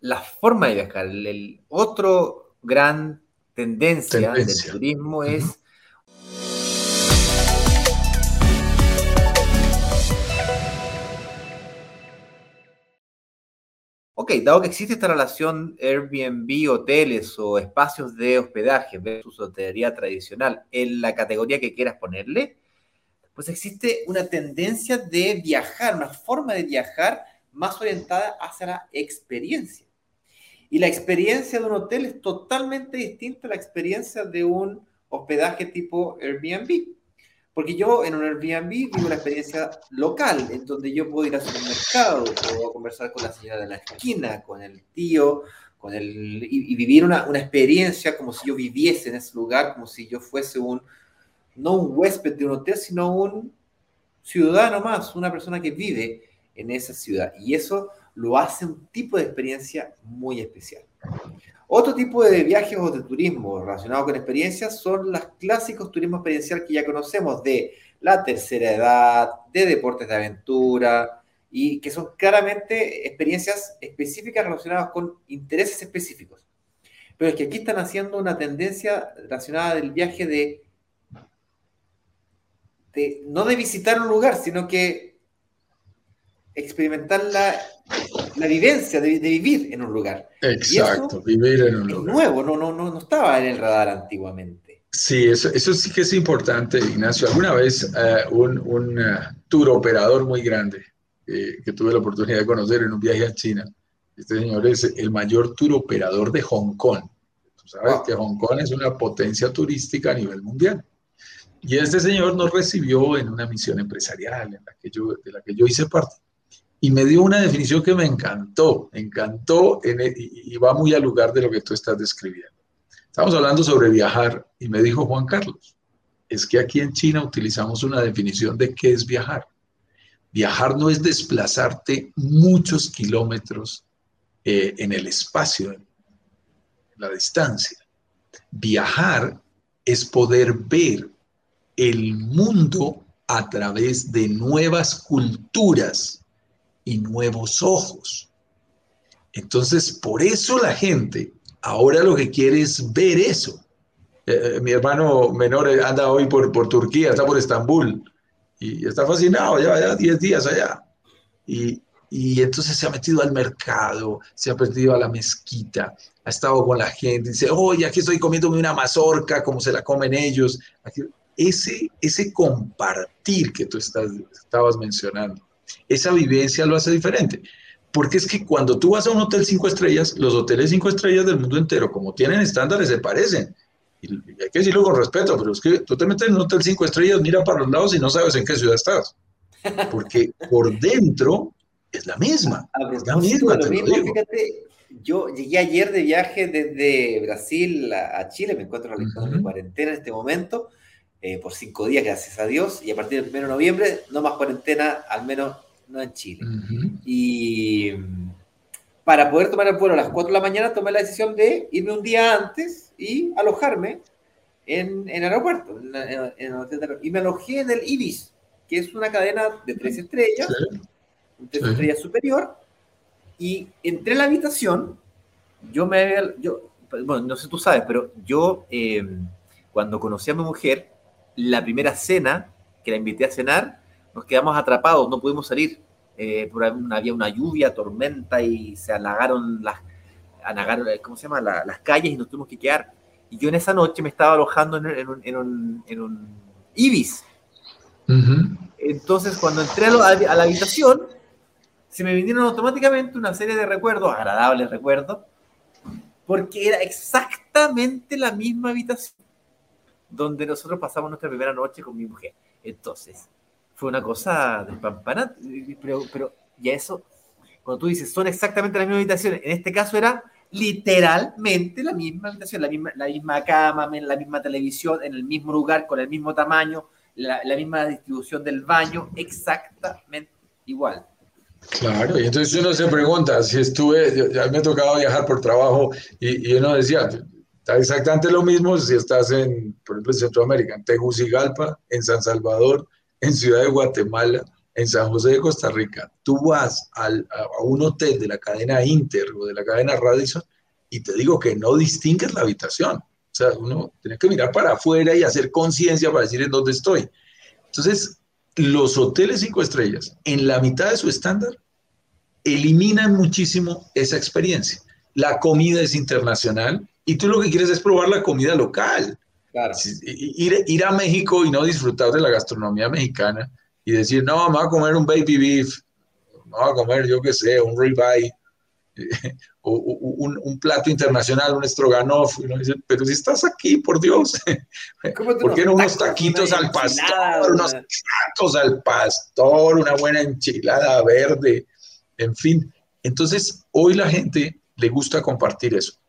la forma de viajar. El, otro gran tendencia, del turismo es Ok, dado que existe esta relación Airbnb, hoteles o espacios de hospedaje versus hotelería tradicional en la categoría que quieras ponerle, pues existe una tendencia de viajar, una forma de viajar más orientada hacia la experiencia. Y la experiencia de un hotel es totalmente distinta a la experiencia de un hospedaje tipo Airbnb. Porque yo en un Airbnb vivo la experiencia local, en donde yo puedo ir a supermercado, puedo conversar con la señora de la esquina, con el tío, con el, y, vivir una, una, experiencia como si yo viviese en ese lugar, como si yo fuese un, no un huésped de un hotel, sino un ciudadano más, una persona que vive en esa ciudad. Y eso lo hace un tipo de experiencia muy especial. Otro tipo de viajes o de turismo relacionado con experiencias son los clásicos turismo experiencial que ya conocemos de la tercera edad, de deportes de aventura y que son claramente experiencias específicas relacionadas con intereses específicos. Pero es que aquí están haciendo una tendencia relacionada del viaje de, de no de visitar un lugar, sino que experimentar la la vivencia de, vivir en un lugar. Exacto, vivir en un lugar. nuevo, no, no, no, no estaba en el radar antiguamente. Sí, eso, eso sí que es importante, Ignacio. Alguna vez eh, un, un uh, tour operador muy grande eh, que tuve la oportunidad de conocer en un viaje a China, este señor es el mayor tour operador de Hong Kong. Tú sabes que Hong Kong es una potencia turística a nivel mundial. Y este señor nos recibió en una misión empresarial en la que yo, de la que yo hice parte y me dio una definición que me encantó, encantó e, y, va muy al lugar de lo que tú estás describiendo. Estamos hablando sobre viajar y me dijo Juan Carlos, es que aquí en China utilizamos una definición de qué es viajar. Viajar no es desplazarte muchos kilómetros eh, en el espacio, en la distancia. Viajar es poder ver el mundo a través de nuevas culturas y nuevos ojos. Entonces, por eso la gente ahora lo que quiere es ver eso. Eh, eh, mi hermano menor anda hoy por, por Turquía, está por Estambul y está fascinado, ya 10 días allá. Y, y entonces se ha metido al mercado, se ha metido a la mezquita, ha estado con la gente, dice, oye, aquí estoy comiéndome una mazorca, como se la comen ellos. ese, ese compartir que tú estabas mencionando, esa vivencia lo hace diferente. Porque es que cuando tú vas a un hotel cinco estrellas, los hoteles cinco estrellas del mundo entero, como tienen estándares, se parecen. Y hay que decirlo con respeto, pero es que tú te metes en un hotel cinco estrellas, mira para los lados y no sabes en qué ciudad estás. Porque por dentro es la misma. Es la misma, fíjate, yo llegué ayer de viaje desde Brasil a, Chile, me encuentro realizando mi cuarentena en este momento, eh, por cinco días, gracias a Dios, y a partir del 1 de noviembre, no más cuarentena, al menos no en Chile. Y para poder tomar el vuelo a las 4 de la mañana, tomé la decisión de irme un día antes y alojarme en, en el aeropuerto. y me alojé en el Ibis, que es una cadena de tres estrellas, tres estrellas superior, y entré en la habitación, yo me había, yo, bueno, no sé tú sabes, pero yo eh, cuando conocí a mi mujer, la primera cena, que la invité a cenar, nos quedamos atrapados, no pudimos salir. Eh, había una lluvia, tormenta y se alagaron las, alagaron, ¿cómo se llama? las calles y nos tuvimos que quedar. Y yo en esa noche me estaba alojando en, un, en un, Ibis. Entonces, cuando entré a, a, la habitación, se me vinieron automáticamente una serie de recuerdos, agradables recuerdos, porque era exactamente la misma habitación donde nosotros pasamos nuestra primera noche con mi mujer. Entonces, fue una cosa despampanante, pero, pero ya eso, cuando tú dices, son exactamente las mismas habitaciones, en este caso era literalmente la misma habitación, la misma, la misma cama, la misma televisión, en el mismo lugar, con el mismo tamaño, la, misma distribución del baño, exactamente igual. Claro, y entonces uno se pregunta, si estuve, ya me ha tocado viajar por trabajo y, y uno decía, Está exactamente lo mismo si estás en, por ejemplo, en Centroamérica, en Tegucigalpa, en San Salvador, en Ciudad de Guatemala, en San José de Costa Rica, tú vas al, a, un hotel de la cadena Inter o de la cadena Radisson y te digo que no distingues la habitación. O sea, uno tiene que mirar para afuera y hacer conciencia para decir en dónde estoy. Entonces, los hoteles cinco estrellas, en la mitad de su estándar, eliminan muchísimo esa experiencia. La comida es internacional y tú lo que quieres es probar la comida local. Claro. Ir, ir a México y no disfrutar de la gastronomía mexicana y decir, no, vamos a comer un baby beef, vamos a comer, yo qué sé, un ribeye, o, un, un, plato internacional, un stroganoff, y uno dice, pero si estás aquí, por Dios, ¿por qué no unos taquitos al pastor, unos tacos al pastor, una buena enchilada verde, en fin? Entonces, hoy la gente le gusta compartir eso.